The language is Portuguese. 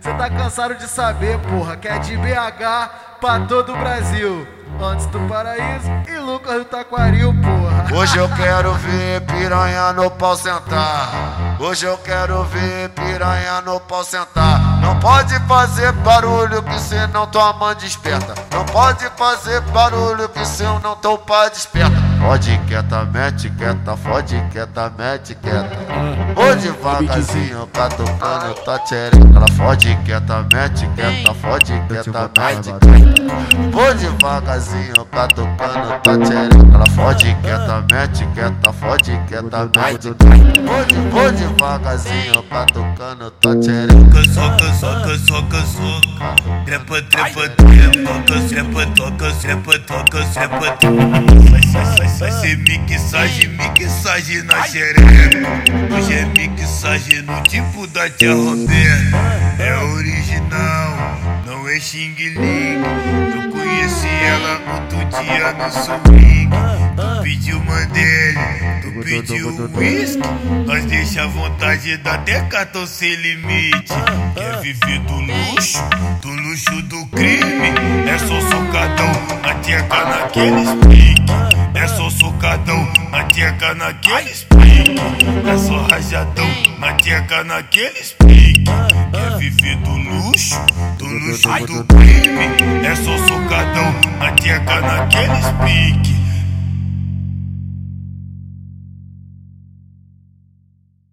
Cê tá cansado de saber, porra, que é de BH pra todo o Brasil. Antes do paraíso e Lucas do Taquaril, porra. Hoje eu quero ver piranha no pau sentar. Hoje eu quero ver piranha no pau sentar. Não pode fazer barulho que senão tua mãe desperta. Não pode fazer barulho que senão teu pai desperta. Fode quieta, mete quieta, fode quieta, mete quieta. Vou devagarzinho, catucando tua tchereca. Ela fode quieta, mete quieta, fode quieta, mete quieta. Vou devagarzinho, catucando tua tchereca. Ela fode quieta, mete quieta, fode quieta, mete quieta. Vou devagarzinho, catucando tua tchereca. Soca, soca, soca, soca. Trepa, trepa, trepa. Trepa, toca, trepa, toca, trepa, trepa. Vai, mixagem, mixagem na xereca. Hoje é mixagem no tipo da tia Roberta. É original, não é xing ling. Eu conheci ela outro dia no swing. Tu pediu Mandela, tu pediu whisky. Nós deixa a vontade da até cartão sem limite. Quer viver do luxo, do luxo do crime. É só socadão, na tcheca naqueles pique. Só socadão, na tcheca naqueles pique. É só rajadão, na tcheca naqueles pique. Quer viver do luxo, do luxo do crime. É só socadão, na tcheca naqueles pique.